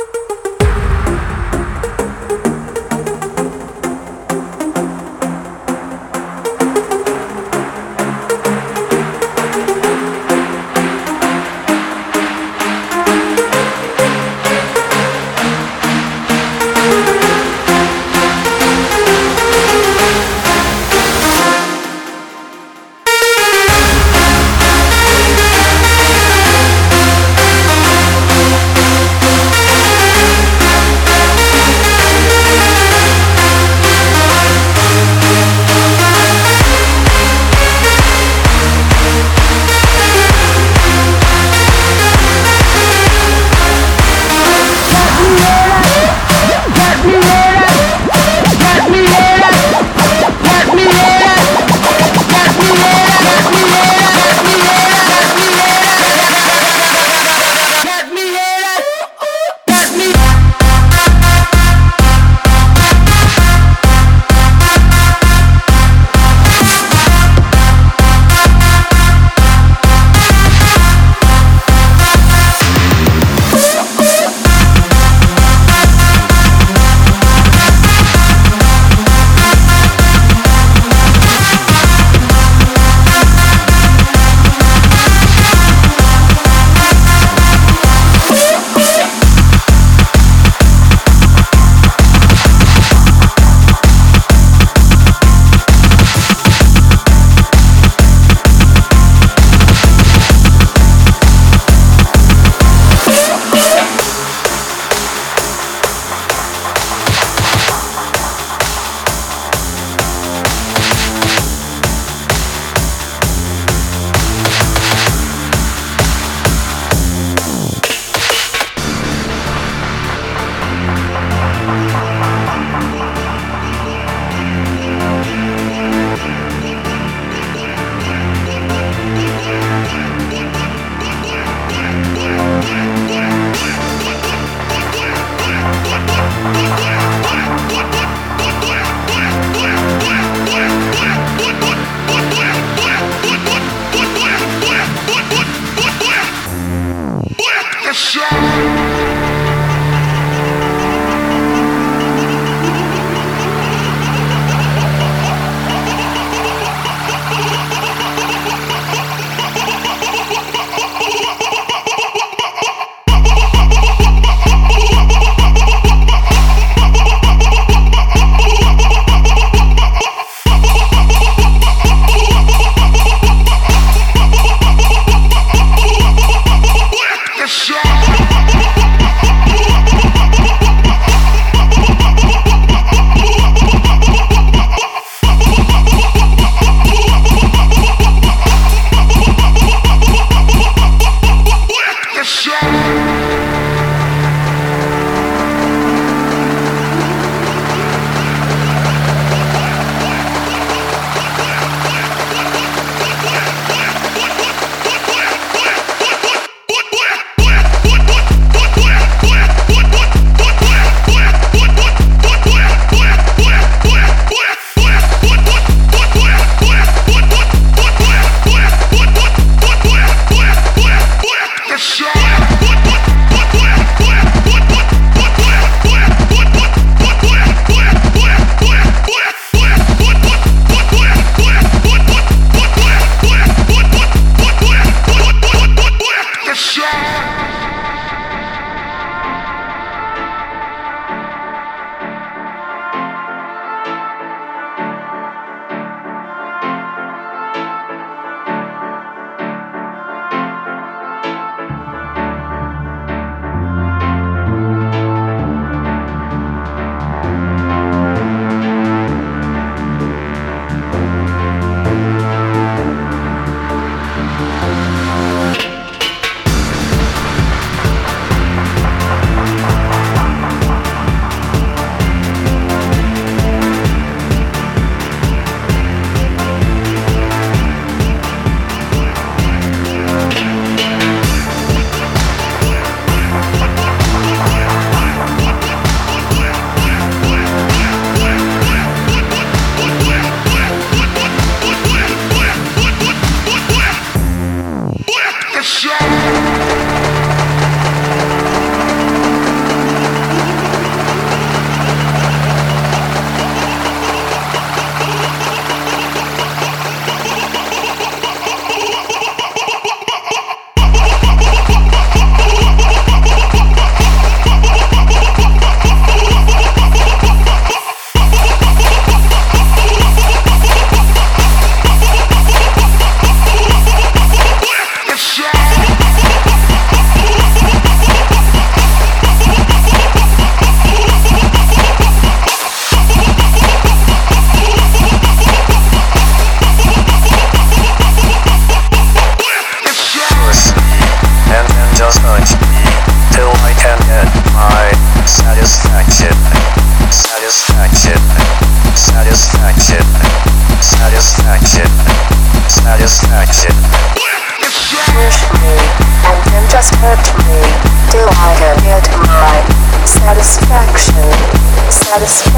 Música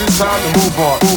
it's time to move on.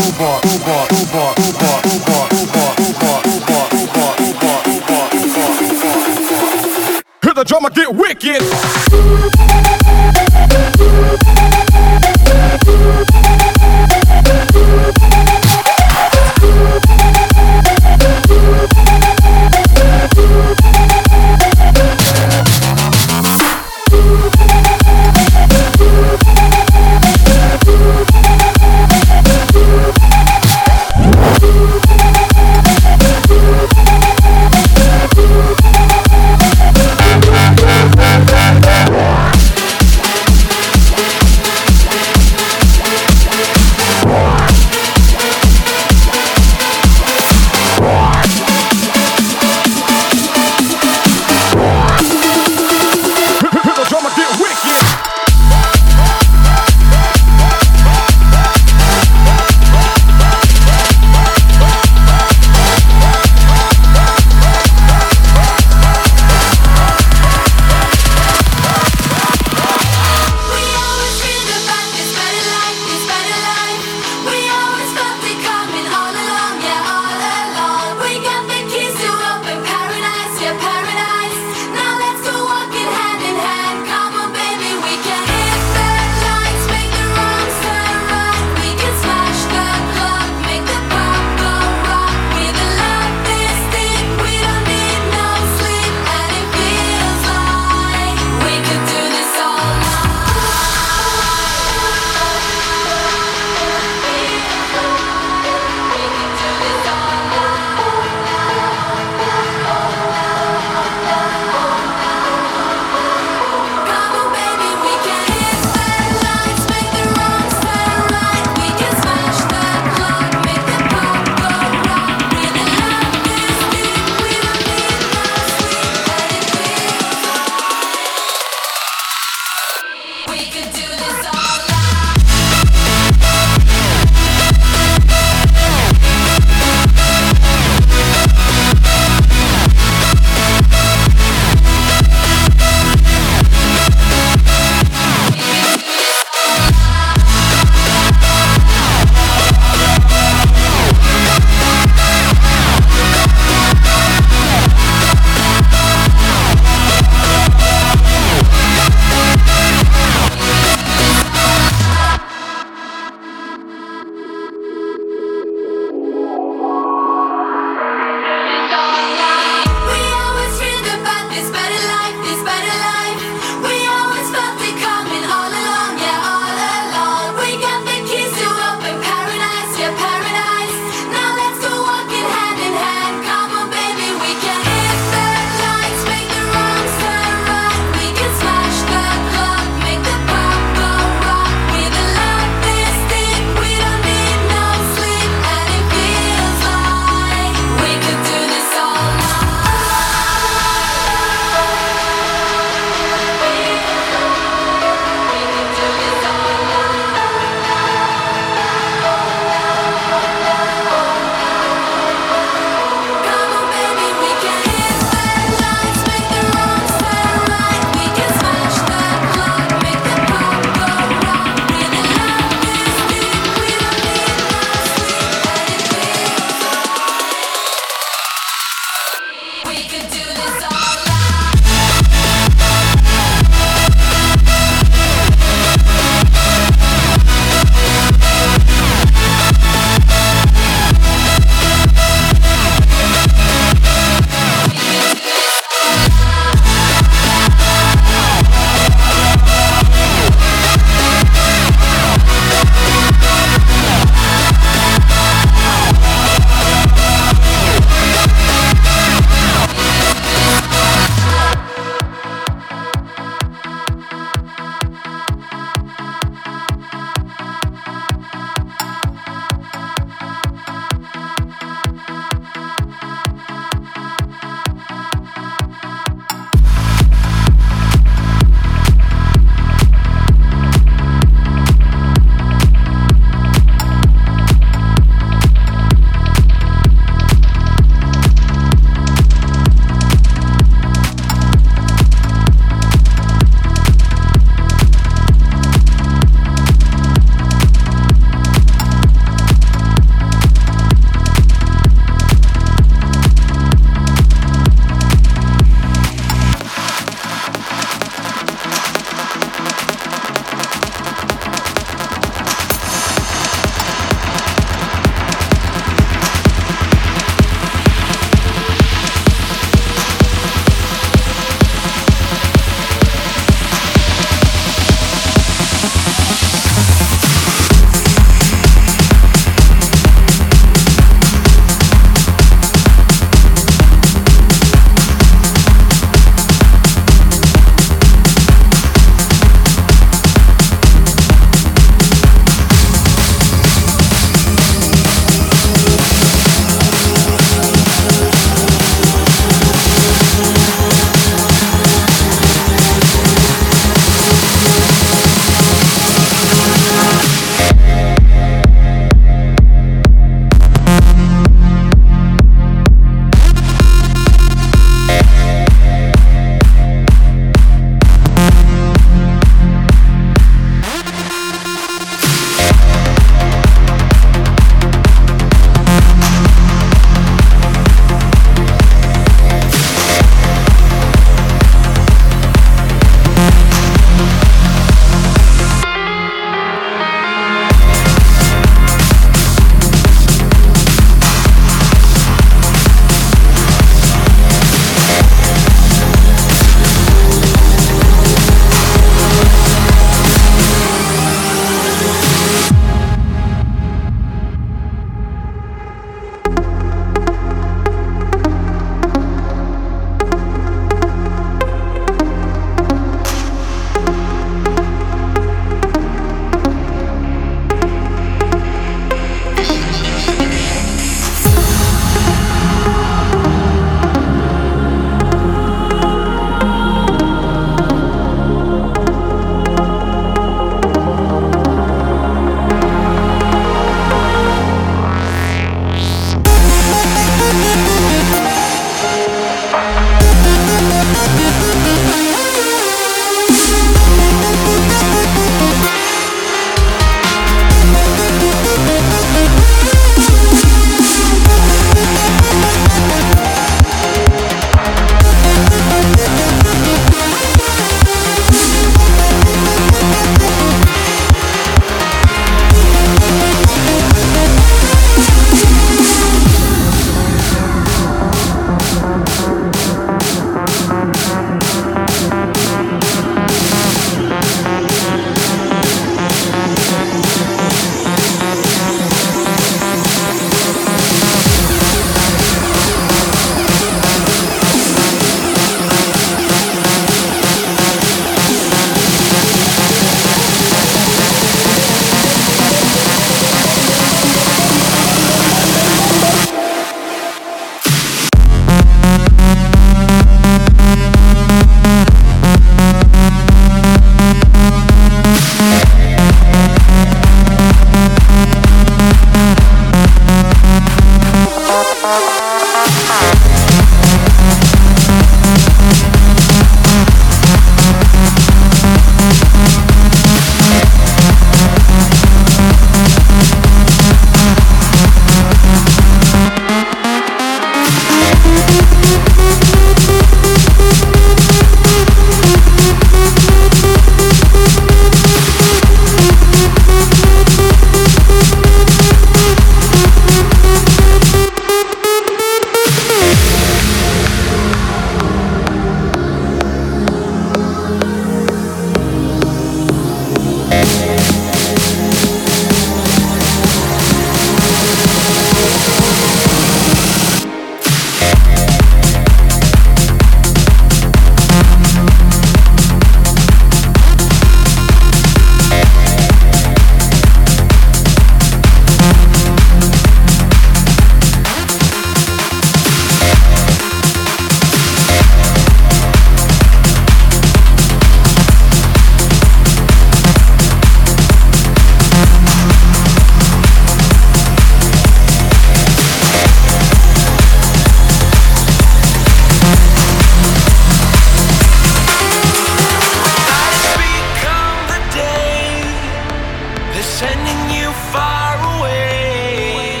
you far away,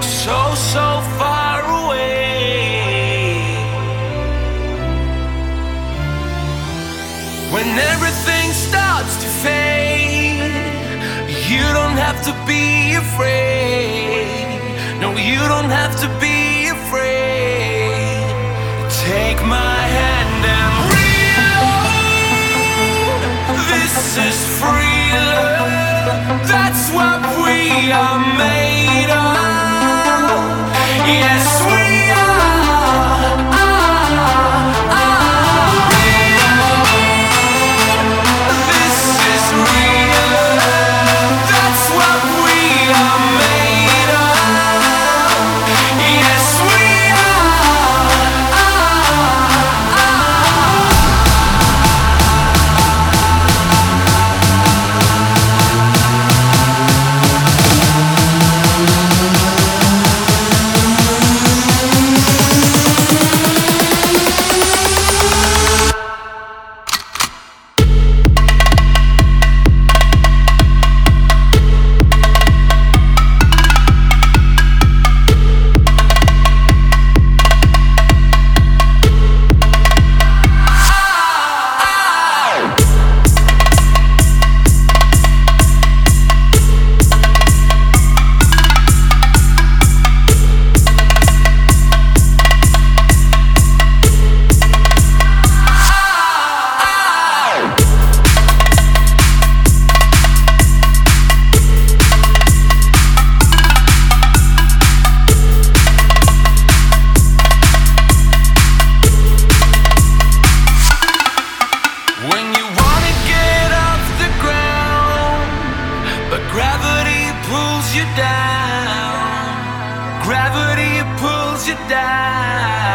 so, so far away. When everything starts to fade, you don't have to be afraid. No, you don't have to be Yeah. you die.